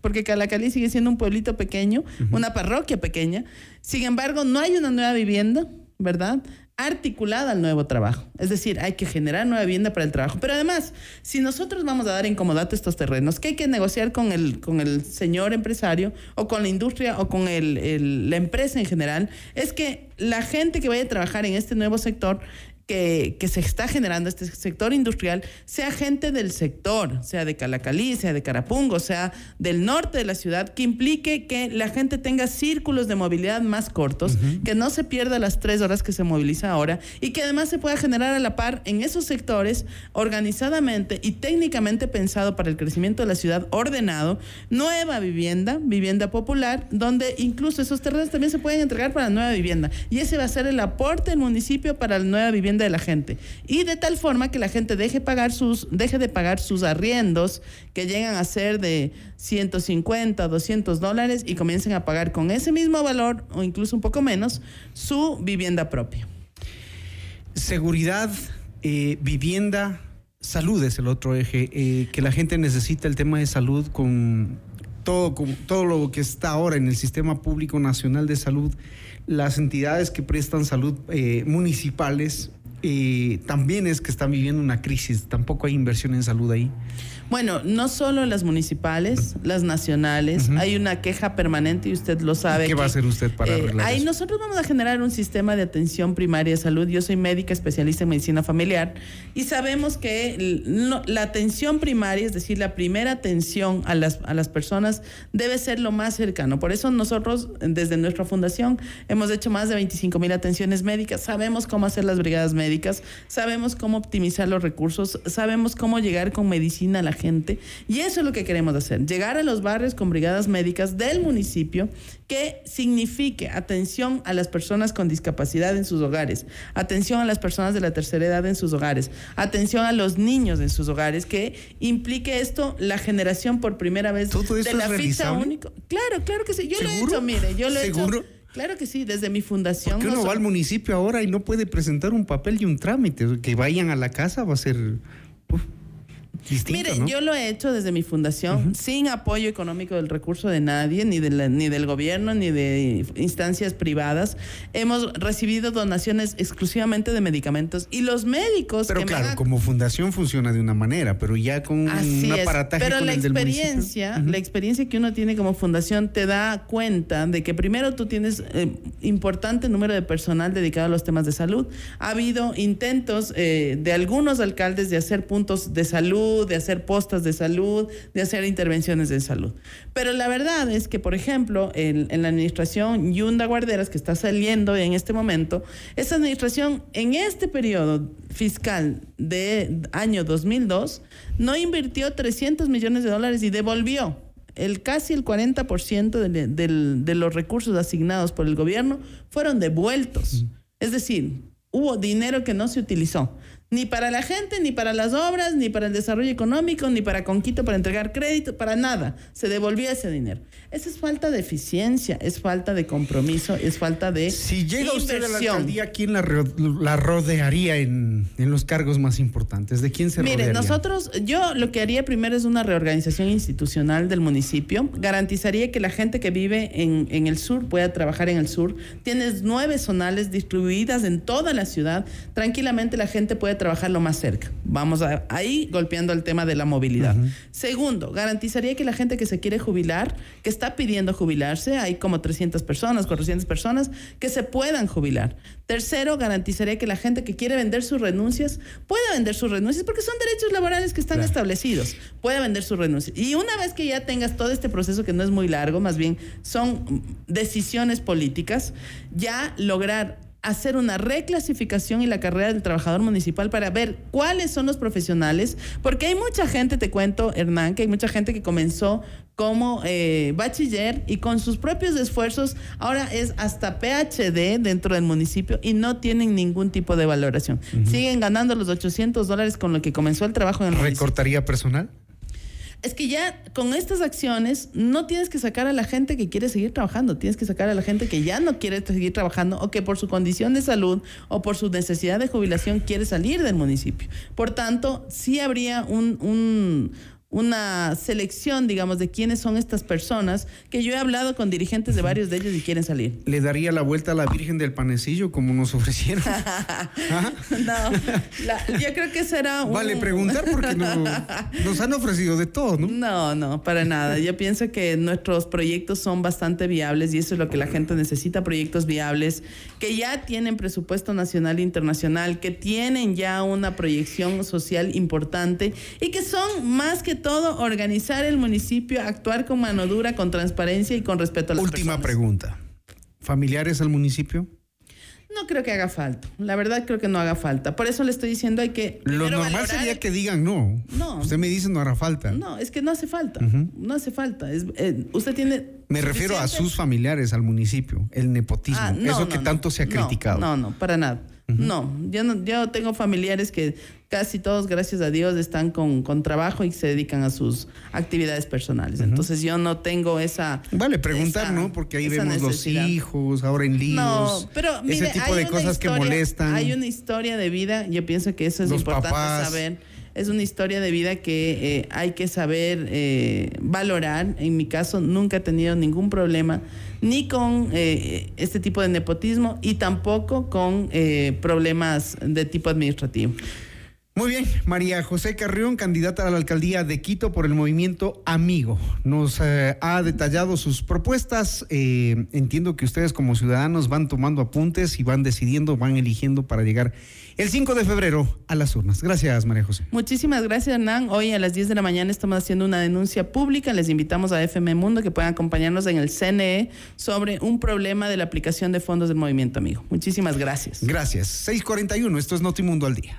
porque Calacalí sigue siendo un pueblito pequeño, una parroquia pequeña. Sin embargo, no hay una nueva vivienda, ¿verdad? Articulada al nuevo trabajo. Es decir, hay que generar nueva vivienda para el trabajo. Pero además, si nosotros vamos a dar en comodato estos terrenos, ¿qué hay que negociar con el, con el señor empresario o con la industria o con el- el- la empresa en general? Es que la gente que vaya a trabajar en este nuevo sector que, que se está generando este sector industrial sea gente del sector, sea de Calacalí, sea de Carapungo, sea del norte de la ciudad, que implique que la gente tenga círculos de movilidad más cortos, que no se pierda las tres horas que se moviliza ahora y que además se pueda generar a la par en esos sectores organizadamente y técnicamente pensado para el crecimiento de la ciudad ordenado, nueva vivienda, vivienda popular, donde incluso esos terrenos también se pueden entregar para nueva vivienda. Y ese va a ser el aporte del municipio para la nueva vivienda de la gente. Y de tal forma que la gente deje, pagar sus, deje de pagar sus arriendos, que llegan a ser de 150, 200 dólares, y comiencen a pagar con ese mismo valor, o incluso un poco menos, su vivienda propia. Seguridad, eh, vivienda, salud es el otro eje, eh, que la gente necesita el tema de salud con todo, con todo lo que está ahora en el Sistema Público Nacional de Salud, las entidades que prestan salud eh, municipales. También es que están viviendo una crisis, tampoco hay inversión en salud ahí. Bueno, no solo las municipales, las nacionales, hay una queja permanente y usted lo sabe. ¿Qué va a hacer usted para eh, arreglar ahí eso? nosotros vamos a generar un sistema de atención primaria de salud. Yo soy médica especialista en medicina familiar y sabemos que no- la atención primaria, es decir, la primera atención a las, a las personas debe ser lo más cercano. Por eso nosotros, desde nuestra fundación, hemos hecho más de 25 mil atenciones médicas. Sabemos cómo hacer las brigadas médicas, sabemos cómo optimizar los recursos, sabemos cómo llegar con medicina a la gente. Y eso es lo que queremos hacer, llegar a los barrios con brigadas médicas del municipio que signifique atención a las personas con discapacidad en sus hogares, atención a las personas de la tercera edad en sus hogares, atención a los niños en sus hogares, que implique esto la generación por primera vez ¿Todo de la ficha única. Claro, claro que sí. Yo lo he ¿Seguro? hecho, mire, yo lo he ¿Seguro? hecho. Claro que sí, desde mi fundación. Que no uno va so- al municipio ahora y no puede presentar un papel y un trámite. Que vayan a la casa va a ser uf, distinto, Mire, ¿no? yo lo he hecho desde mi fundación, sin apoyo económico del recurso de nadie, ni, de la- ni del gobierno, ni de instancias privadas. Hemos recibido donaciones exclusivamente de medicamentos y los médicos Pero que claro, han como fundación funciona de una manera, pero ya con Así un es. aparataje Pero con la el del municipio. experiencia, la experiencia que uno tiene como fundación te da cuenta de que primero tú tienes eh, importante número de personal dedicado a los temas de salud. Ha habido intentos eh, de algunos alcaldes de hacer puntos de salud, de hacer postas de salud, de hacer intervenciones de salud. Pero la verdad es que, por ejemplo, en, en la administración Yunda Guarderas, que está saliendo en este momento, esa administración en este periodo fiscal de año 2002 no invirtió 300 millones de dólares y devolvió el casi el 40% de, de los recursos asignados por el gobierno fueron devueltos. Es decir, hubo dinero que no se utilizó. Ni para la gente, ni para las obras, ni para el desarrollo económico, ni para Conquito, para entregar crédito, para nada. Se devolvió ese dinero. Esa es falta de eficiencia, es falta de compromiso, es falta de Si llega usted a la alcaldía, ¿quién la rodearía en, en los cargos más importantes? ¿De quién se Mire, rodearía? nosotros, yo lo que haría primero es una reorganización institucional del municipio. Garantizaría que la gente que vive en, en el sur pueda trabajar en el sur. Tienes nueve zonales distribuidas en toda la ciudad. Tranquilamente la gente puede trabajar lo más cerca. Vamos a, ahí golpeando el tema de la movilidad. Segundo, garantizaría que la gente que se quiere jubilar, que está pidiendo jubilarse, hay como 300 personas, 400 personas, que se puedan jubilar. Tercero, garantizaría que la gente que quiere vender sus renuncias pueda vender sus renuncias porque son derechos laborales que están establecidos. Puede vender sus renuncias. Y una vez que ya tengas todo este proceso que no es muy largo, más bien son decisiones políticas, ya lograr hacer una reclasificación y la carrera del trabajador municipal para ver cuáles son los profesionales, porque hay mucha gente, te cuento, Hernán, que hay mucha gente que comenzó como eh, bachiller y con sus propios esfuerzos ahora es hasta PhD dentro del municipio y no tienen ningún tipo de valoración. Siguen ganando los 800 dólares con lo que comenzó el trabajo en el municipio. ¿Recortaría personal? Es que ya con estas acciones no tienes que sacar a la gente que quiere seguir trabajando, tienes que sacar a la gente que ya no quiere seguir trabajando o que por su condición de salud o por su necesidad de jubilación quiere salir del municipio. Por tanto, sí habría un, un una selección, digamos, de quiénes son estas personas, que yo he hablado con dirigentes de varios de ellos y quieren salir. ¿Le daría la vuelta a la Virgen del Panecillo como nos ofrecieron? no, la- yo creo que será un... Vale preguntar porque no- nos han ofrecido de todo, ¿no? No, no, para nada. Yo pienso que nuestros proyectos son bastante viables y eso es lo que la gente necesita, proyectos viables que ya tienen presupuesto nacional e internacional, que tienen ya una proyección social importante y que son más que todo organizar el municipio, actuar con mano dura, con transparencia y con respeto a las Última personas. pregunta. ¿Familiares al municipio? No creo que haga falta. La verdad creo que no haga falta. Por eso le estoy diciendo hay que Lo normal valorar- sería que digan no. No. Usted me dice no hará falta. No, es que no hace falta. No hace falta. Es, eh, usted tiene Me refiero a sus familiares al municipio, el nepotismo, Ah, no, eso no, que no. tanto se ha criticado. No, no, para nada. No, yo no, yo tengo familiares que casi todos, gracias a Dios, están con, con trabajo y se dedican a sus actividades personales. Entonces yo no tengo esa. Vale, preguntar, esa- ¿no? Porque ahí vemos necesidad. los hijos, ahora en líos. No, pero mire, ese tipo hay de cosas que molestan. Hay una historia de vida, yo pienso que eso es Los importante papás. saber. Es una historia de vida que eh, hay que saber eh, valorar. En mi caso, nunca he tenido ningún problema ni con eh, este tipo de nepotismo y tampoco con eh, problemas de tipo administrativo. Muy bien, María José Carrión, candidata a la alcaldía de Quito por el movimiento Amigo. Nos eh, ha detallado sus propuestas. Eh, entiendo que ustedes como ciudadanos van tomando apuntes y van decidiendo, van eligiendo para llegar el 5 de febrero a las urnas. Gracias, María José. Muchísimas gracias, Hernán. Hoy a las 10 de la mañana estamos haciendo una denuncia pública. Les invitamos a FM Mundo que puedan acompañarnos en el CNE sobre un problema de la aplicación de fondos del movimiento amigo. Muchísimas gracias. Gracias. 641, esto es Notimundo al día.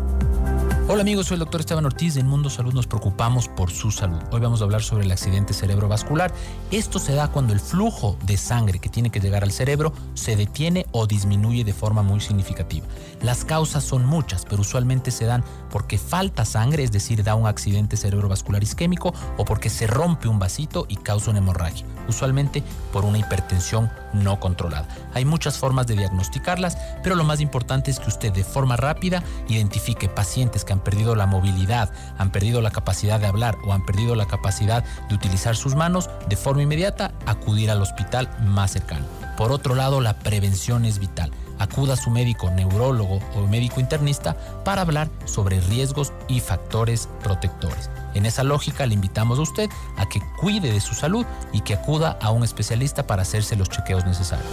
Hola amigos, soy el doctor Esteban Ortiz. En Mundo Salud nos preocupamos por su salud. Hoy vamos a hablar sobre el accidente cerebrovascular. Esto se da cuando el flujo de sangre que tiene que llegar al cerebro se detiene o disminuye de forma muy significativa. Las causas son muchas, pero usualmente se dan porque falta sangre, es decir, da un accidente cerebrovascular isquémico o porque se rompe un vasito y causa una hemorragia, usualmente por una hipertensión no controlada. Hay muchas formas de diagnosticarlas, pero lo más importante es que usted de forma rápida identifique pacientes que han perdido la movilidad, han perdido la capacidad de hablar o han perdido la capacidad de utilizar sus manos, de forma inmediata acudir al hospital más cercano. Por otro lado, la prevención es vital. Acuda a su médico neurólogo o médico internista para hablar sobre riesgos y factores protectores. En esa lógica le invitamos a usted a que cuide de su salud y que acuda a un especialista para hacerse los chequeos necesarios.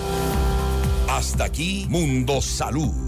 Hasta aquí Mundo Salud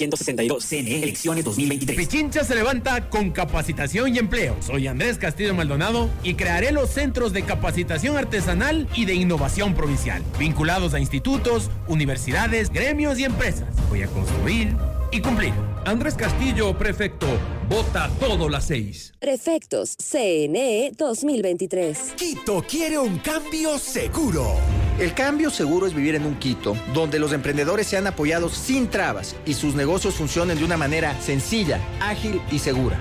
1762. CNE, elecciones 2023. Pichincha se levanta con capacitación y empleo. Soy Andrés Castillo Maldonado y crearé los centros de capacitación artesanal y de innovación provincial, vinculados a institutos, universidades, gremios y empresas. Voy a construir y cumplir. Andrés Castillo, prefecto. Vota todo las seis. Prefectos CNE 2023. Quito quiere un cambio seguro. El cambio seguro es vivir en un Quito donde los emprendedores sean apoyados sin trabas y sus negocios funcionen de una manera sencilla, ágil y segura.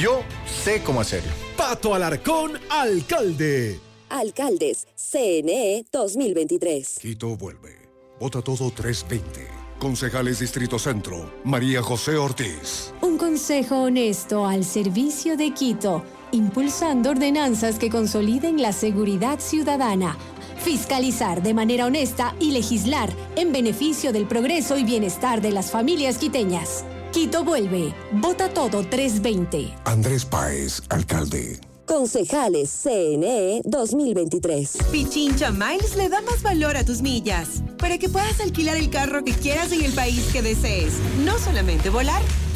Yo sé cómo hacerlo. Pato Alarcón, alcalde. Alcaldes CNE 2023. Quito vuelve. Vota todo 320. Concejales Distrito Centro, María José Ortiz. Un consejo honesto al servicio de Quito, impulsando ordenanzas que consoliden la seguridad ciudadana, fiscalizar de manera honesta y legislar en beneficio del progreso y bienestar de las familias quiteñas. Quito vuelve. Vota todo 320. Andrés Páez, alcalde. Concejales CNE 2023. Pichincha Miles le da más valor a tus millas para que puedas alquilar el carro que quieras en el país que desees. No solamente volar,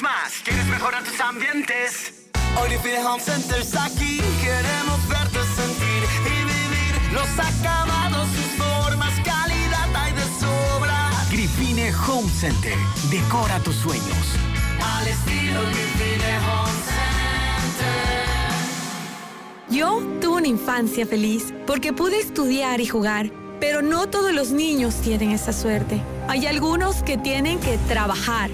más. ¿Quieres mejorar tus ambientes? Hoy Living Home Center está aquí. Queremos verte sentir y vivir los acabados, sus formas, calidad hay de sobra. Grifine Home Center. Decora tus sueños. Al estilo Grifine Home Center. Yo tuve una infancia feliz porque pude estudiar y jugar, pero no todos los niños tienen esa suerte. Hay algunos que tienen que trabajar.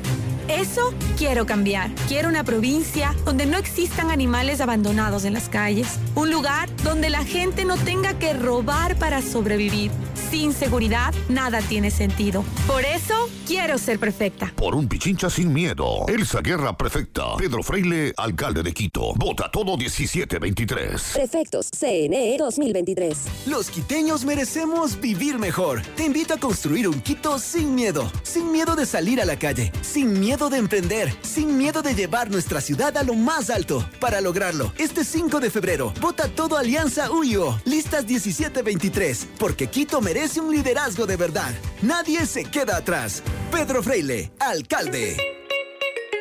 Eso quiero cambiar. Quiero una provincia donde no existan animales abandonados en las calles. Un lugar donde la gente no tenga que robar para sobrevivir. Sin seguridad, nada tiene sentido. Por eso, quiero ser perfecta. Por un Pichincha sin miedo. Elsa Guerra, prefecta. Pedro Freile, alcalde de Quito. Vota todo 1723. Prefectos CNE 2023. Los quiteños merecemos vivir mejor. Te invito a construir un Quito sin miedo. Sin miedo de salir a la calle. Sin miedo de emprender. Sin miedo de llevar nuestra ciudad a lo más alto. Para lograrlo, este 5 de febrero, vota todo Alianza UIO. Listas 1723. Porque Quito merece un liderazgo de verdad. Nadie se queda atrás. Pedro Freile, alcalde.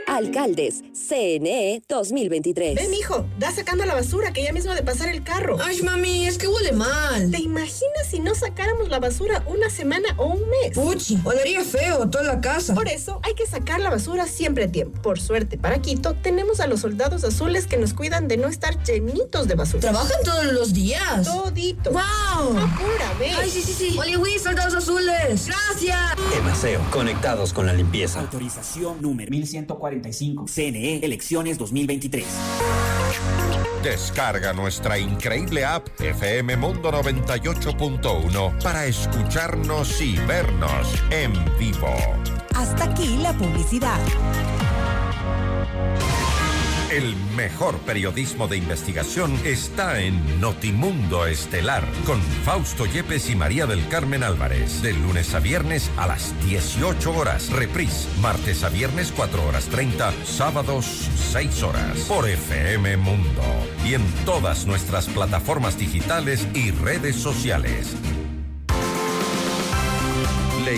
Alcaldes CNE 2023. Ven, hijo, da sacando la basura que ya mismo de pasar el carro. Ay, mami, es que huele mal. ¿Te imaginas si no sacáramos la basura una semana o un mes? Puchi, olería feo toda la casa. Por eso hay que sacar la basura siempre a tiempo. Por suerte, para Quito, tenemos a los soldados azules que nos cuidan de no estar llenitos de basura. ¿Trabajan todos los días? Todito. ¡Wow! Apúrame. Ay, sí, sí, sí. Oliwi, soldados azules. Gracias. Emaseo, conectados con la limpieza. Autorización número 1145. CNE, elecciones 2023. Descarga nuestra increíble app FM Mundo 98.1 para escucharnos y vernos en vivo. Hasta aquí la publicidad. El mejor periodismo de investigación está en Notimundo Estelar con Fausto Yepes y María del Carmen Álvarez. De lunes a viernes a las 18 horas. Reprise. Martes a viernes 4 horas 30. Sábados 6 horas. Por FM Mundo. Y en todas nuestras plataformas digitales y redes sociales. Le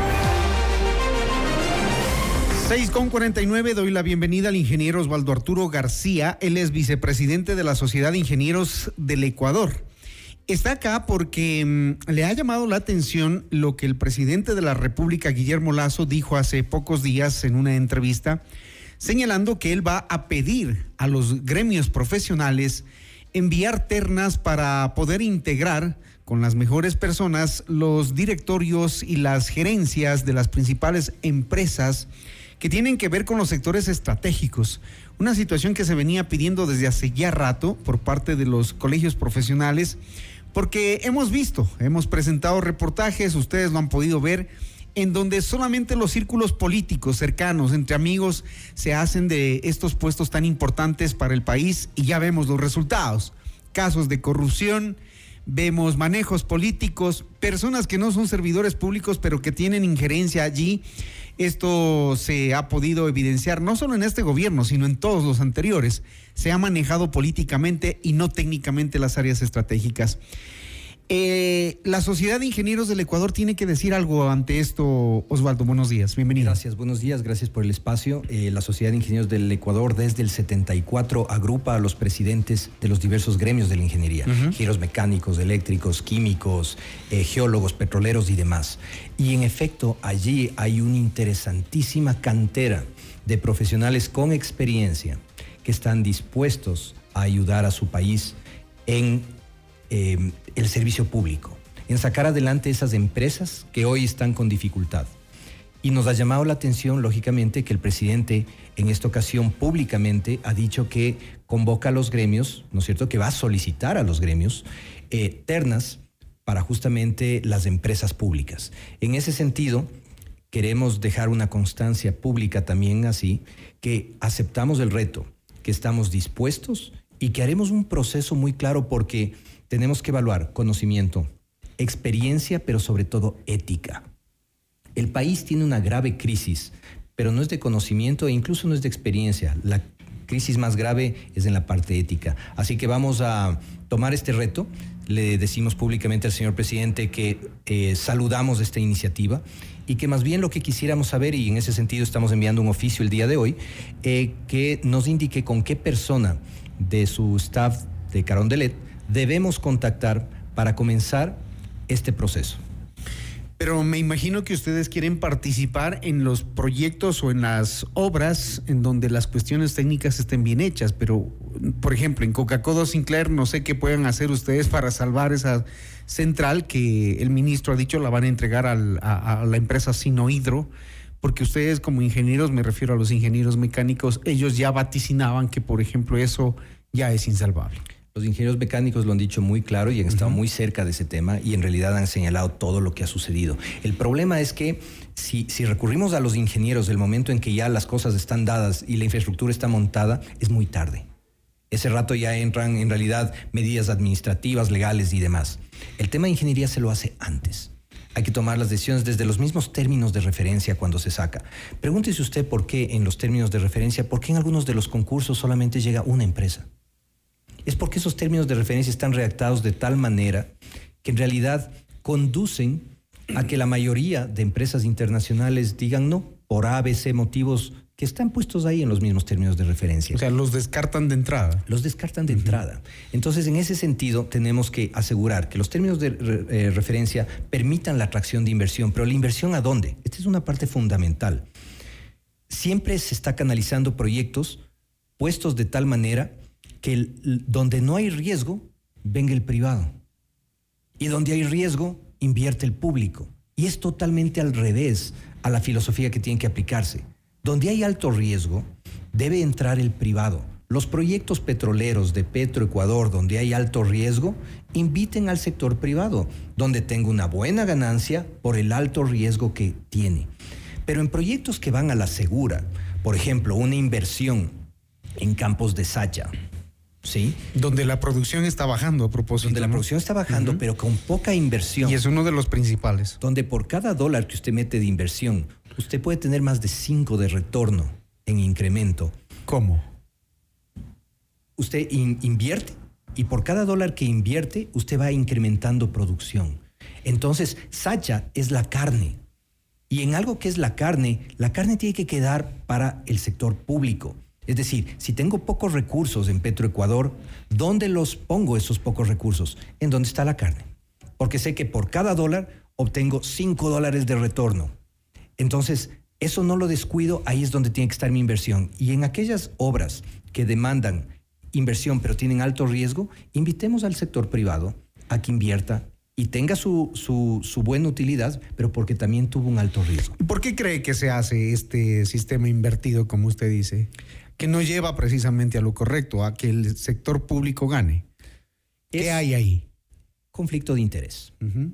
6 con 49 doy la bienvenida al ingeniero Osvaldo Arturo García. Él es vicepresidente de la Sociedad de Ingenieros del Ecuador. Está acá porque mm, le ha llamado la atención lo que el presidente de la República, Guillermo Lazo, dijo hace pocos días en una entrevista, señalando que él va a pedir a los gremios profesionales enviar ternas para poder integrar con las mejores personas los directorios y las gerencias de las principales empresas que tienen que ver con los sectores estratégicos. Una situación que se venía pidiendo desde hace ya rato por parte de los colegios profesionales, porque hemos visto, hemos presentado reportajes, ustedes lo han podido ver, en donde solamente los círculos políticos cercanos, entre amigos, se hacen de estos puestos tan importantes para el país y ya vemos los resultados. Casos de corrupción, vemos manejos políticos, personas que no son servidores públicos, pero que tienen injerencia allí esto se ha podido evidenciar no solo en este gobierno, sino en todos los anteriores. Se ha manejado políticamente y no técnicamente las áreas estratégicas. Eh, la Sociedad de Ingenieros del Ecuador tiene que decir algo ante esto. Osvaldo, buenos días, bienvenido. Gracias, buenos días, gracias por el espacio. Eh, la Sociedad de Ingenieros del Ecuador desde el 74 agrupa a los presidentes de los diversos gremios de la ingeniería, ingenieros mecánicos, eléctricos, químicos, eh, geólogos, petroleros y demás. Y en efecto, allí hay una interesantísima cantera de profesionales con experiencia que están dispuestos a ayudar a su país en eh, el servicio público, en sacar adelante esas empresas que hoy están con dificultad. Y nos ha llamado la atención, lógicamente, que el presidente en esta ocasión públicamente ha dicho que convoca a los gremios, ¿no es cierto?, que va a solicitar a los gremios eh, ternas para justamente las empresas públicas. En ese sentido, queremos dejar una constancia pública también así, que aceptamos el reto, que estamos dispuestos y que haremos un proceso muy claro porque tenemos que evaluar conocimiento, experiencia, pero sobre todo ética. El país tiene una grave crisis, pero no es de conocimiento e incluso no es de experiencia. La crisis más grave es en la parte ética. Así que vamos a tomar este reto. Le decimos públicamente al señor presidente que eh, saludamos esta iniciativa y que más bien lo que quisiéramos saber, y en ese sentido estamos enviando un oficio el día de hoy, eh, que nos indique con qué persona de su staff de Carondelet debemos contactar para comenzar este proceso. Pero me imagino que ustedes quieren participar en los proyectos o en las obras en donde las cuestiones técnicas estén bien hechas, pero por ejemplo en Coca-Cola Sinclair no sé qué puedan hacer ustedes para salvar esa central que el ministro ha dicho la van a entregar a, a la empresa Sinohidro, porque ustedes como ingenieros, me refiero a los ingenieros mecánicos, ellos ya vaticinaban que por ejemplo eso ya es insalvable. Los ingenieros mecánicos lo han dicho muy claro y han estado muy cerca de ese tema y en realidad han señalado todo lo que ha sucedido. El problema es que si, si recurrimos a los ingenieros del momento en que ya las cosas están dadas y la infraestructura está montada, es muy tarde. Ese rato ya entran en realidad medidas administrativas, legales y demás. El tema de ingeniería se lo hace antes. Hay que tomar las decisiones desde los mismos términos de referencia cuando se saca. Pregúntese usted por qué en los términos de referencia, por qué en algunos de los concursos solamente llega una empresa es porque esos términos de referencia están redactados de tal manera que en realidad conducen a que la mayoría de empresas internacionales digan no por ABC motivos que están puestos ahí en los mismos términos de referencia. O sea, los descartan de entrada. Los descartan de entrada. Entonces, en ese sentido, tenemos que asegurar que los términos de eh, referencia permitan la atracción de inversión, pero la inversión a dónde? Esta es una parte fundamental. Siempre se está canalizando proyectos puestos de tal manera que donde no hay riesgo, venga el privado. Y donde hay riesgo, invierte el público. Y es totalmente al revés a la filosofía que tiene que aplicarse. Donde hay alto riesgo, debe entrar el privado. Los proyectos petroleros de Petroecuador, donde hay alto riesgo, inviten al sector privado, donde tenga una buena ganancia por el alto riesgo que tiene. Pero en proyectos que van a la segura, por ejemplo, una inversión en campos de Sacha, ¿sí? Donde la producción está bajando a propósito. Donde la producción está bajando, pero con poca inversión. Y es uno de los principales. Donde por cada dólar que usted mete de inversión, usted puede tener más de 5 de retorno en incremento. ¿Cómo? Usted in- invierte y por cada dólar que invierte, usted va incrementando producción. Entonces, Sacha es la carne. Y en algo que es la carne, la carne tiene que quedar para el sector público. Es decir, si tengo pocos recursos en Petroecuador, ¿dónde los pongo esos pocos recursos? En donde está la carne. Porque sé que por cada dólar obtengo 5 dólares de retorno. Entonces, eso no lo descuido, ahí es donde tiene que estar mi inversión. Y en aquellas obras que demandan inversión pero tienen alto riesgo, invitemos al sector privado a que invierta y tenga su, su, su buena utilidad, pero porque también tuvo un alto riesgo. ¿Y ¿Por qué cree que se hace este sistema invertido, como usted dice? Que no lleva precisamente a lo correcto, a que el sector público gane. ¿Qué Es- hay ahí? Conflicto de interés.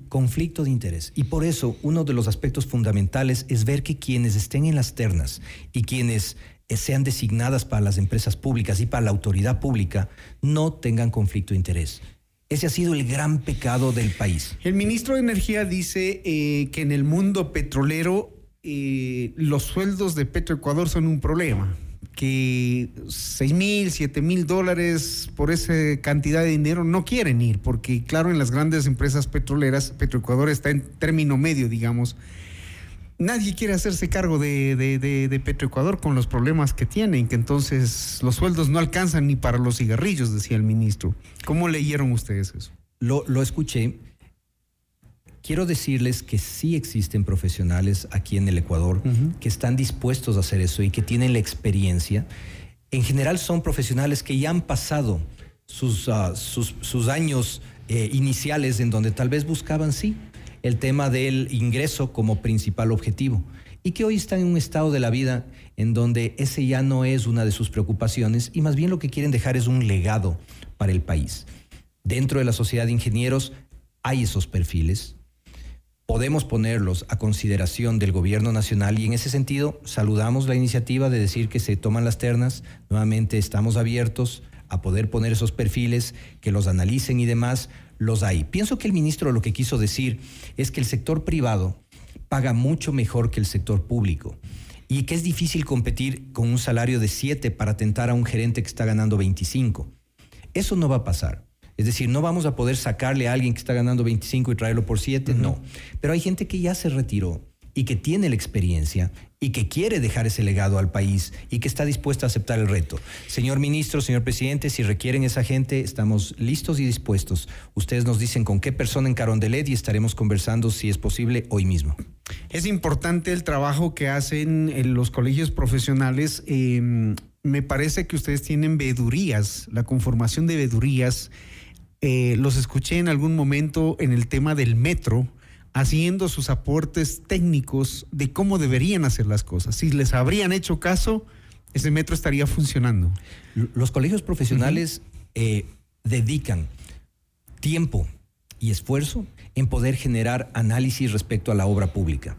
Conflicto de interés. Y por eso uno de los aspectos fundamentales es ver que quienes estén en las ternas y quienes eh, sean designadas para las empresas públicas y para la autoridad pública no tengan conflicto de interés. Ese ha sido el gran pecado del país. El ministro de Energía dice eh, que en el mundo petrolero eh, los sueldos de Petroecuador son un problema. Que 6 mil, 7 mil dólares por esa cantidad de dinero no quieren ir, porque claro, en las grandes empresas petroleras, Petroecuador está en término medio, digamos. Nadie quiere hacerse cargo de, de, de- Petroecuador con los problemas que tienen, que entonces los sueldos no alcanzan ni para los cigarrillos, decía el ministro. ¿Cómo leyeron ustedes eso? Lo, lo escuché. Quiero decirles que sí existen profesionales aquí en el Ecuador que están dispuestos a hacer eso y que tienen la experiencia. En general son profesionales que ya han pasado sus, ah, sus, sus años eh, iniciales en donde tal vez buscaban, sí, el tema del ingreso como principal objetivo y que hoy están en un estado de la vida en donde ese ya no es una de sus preocupaciones y más bien lo que quieren dejar es un legado para el país. Dentro de la sociedad de ingenieros hay esos perfiles, podemos ponerlos a consideración del gobierno nacional y en ese sentido saludamos la iniciativa de decir que se toman las ternas, nuevamente estamos abiertos a poder poner esos perfiles, que los analicen y demás, los hay. Pienso que el ministro lo que quiso decir es que el sector privado paga mucho mejor que el sector público y que es difícil competir con un salario de 7 para tentar a un gerente que está ganando 25. Eso no va a pasar. Es decir, no vamos a poder sacarle a alguien que está ganando 25 y traerlo por 7, no. Pero hay gente que ya se retiró y que tiene la experiencia y que quiere dejar ese legado al país y que está dispuesta a aceptar el reto. Señor ministro, señor presidente, si requieren esa gente, estamos listos y dispuestos. Ustedes nos dicen con qué persona en Carondelet y estaremos conversando si es posible hoy mismo. Es importante el trabajo que hacen en los colegios profesionales. Eh, me parece que ustedes tienen vedurías, la conformación de vedurías. Eh, los escuché en algún momento en el tema del metro, haciendo sus aportes técnicos de cómo deberían hacer las cosas. Si les habrían hecho caso, ese metro estaría funcionando. Los colegios profesionales eh, dedican tiempo y esfuerzo en poder generar análisis respecto a la obra pública,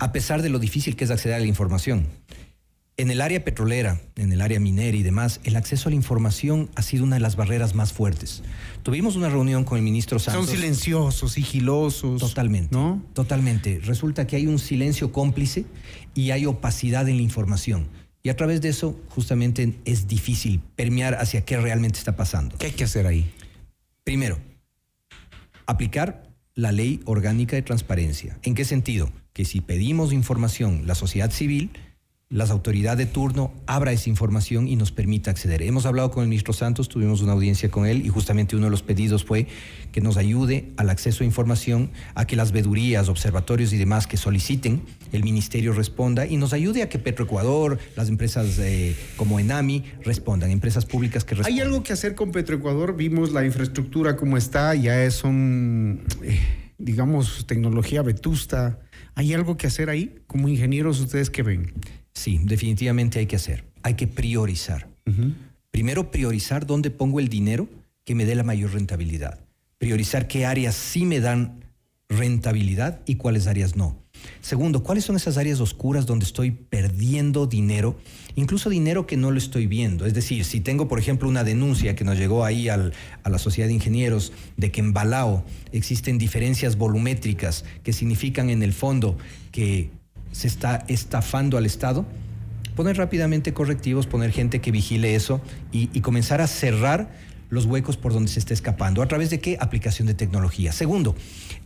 a pesar de lo difícil que es acceder a la información. En el área petrolera, en el área minera y demás, el acceso a la información ha sido una de las barreras más fuertes. Tuvimos una reunión con el ministro Santos. Son silenciosos, sigilosos. Totalmente. ¿No? Totalmente. Resulta que hay un silencio cómplice y hay opacidad en la información. Y a través de eso, justamente, es difícil permear hacia qué realmente está pasando. ¿Qué hay que hacer ahí? Primero, aplicar la ley orgánica de transparencia. ¿En qué sentido? Que si pedimos información, la sociedad civil, las autoridades de turno abra esa información y nos permita acceder. Hemos hablado con el ministro Santos, tuvimos una audiencia con él y justamente uno de los pedidos fue que nos ayude al acceso a información, a que las vedurías, observatorios y demás que soliciten el ministerio responda y nos ayude a que Petroecuador, las empresas eh, como Enami respondan, empresas públicas que respondan. ¿Hay algo que hacer con Petroecuador? Vimos la infraestructura como está, ya es un, eh, digamos, tecnología vetusta. ¿Hay algo que hacer ahí? Como ingenieros, ¿ustedes qué ven? Sí, definitivamente hay que hacer. Hay que priorizar. Primero, priorizar dónde pongo el dinero que me dé la mayor rentabilidad. Priorizar qué áreas sí me dan rentabilidad y cuáles áreas no. Segundo, ¿cuáles son esas áreas oscuras donde estoy perdiendo dinero? Incluso dinero que no lo estoy viendo. Es decir, si tengo, por ejemplo, una denuncia que nos llegó ahí al, a la Sociedad de Ingenieros de que en Balao existen diferencias volumétricas que significan en el fondo que se está estafando al Estado, poner rápidamente correctivos, poner gente que vigile eso y, y comenzar a cerrar los huecos por donde se está escapando. ¿A través de qué? Aplicación de tecnología. Segundo,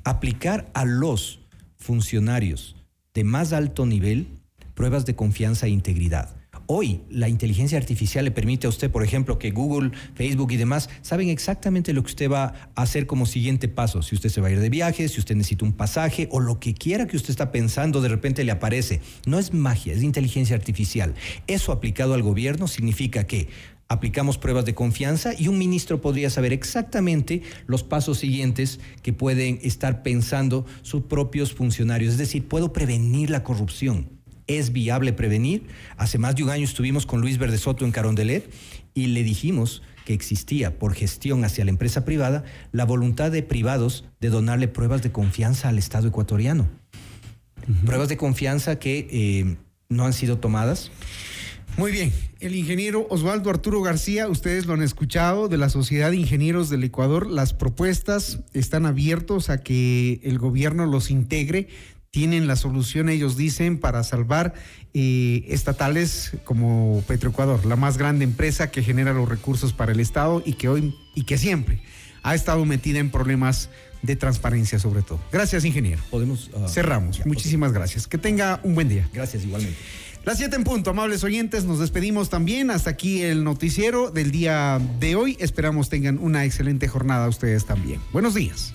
aplicar a los funcionarios de más alto nivel pruebas de confianza e integridad. Hoy la inteligencia artificial le permite a usted, por ejemplo, que Google, Facebook y demás saben exactamente lo que usted va a hacer como siguiente paso. Si usted se va a ir de viaje, si usted necesita un pasaje o lo que quiera que usted está pensando, de repente le aparece. No es magia, es inteligencia artificial. Eso aplicado al gobierno significa que aplicamos pruebas de confianza y un ministro podría saber exactamente los pasos siguientes que pueden estar pensando sus propios funcionarios. Es decir, puedo prevenir la corrupción. ¿Es viable prevenir? Hace más de un año estuvimos con Luis Verde Soto en Carondelet y le dijimos que existía por gestión hacia la empresa privada la voluntad de privados de donarle pruebas de confianza al Estado ecuatoriano. Pruebas de confianza que eh, no han sido tomadas. Muy bien, el ingeniero Osvaldo Arturo García, ustedes lo han escuchado, de la Sociedad de Ingenieros del Ecuador, las propuestas están abiertos a que el gobierno los integre, tienen la solución, ellos dicen, para salvar eh, estatales como Petroecuador, la más grande empresa que genera los recursos para el Estado y que hoy y que siempre ha estado metida en problemas de transparencia sobre todo. Gracias, ingeniero. Podemos uh, cerramos. Muchísimas gracias. Que tenga un buen día. Gracias igualmente. Las 7 en punto, amables oyentes, nos despedimos también. Hasta aquí el noticiero del día de hoy. Esperamos tengan una excelente jornada ustedes también. Buenos días.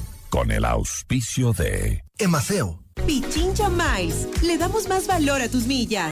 Con el auspicio de Emaceo. Pichincha Miles. Le damos más valor a tus millas.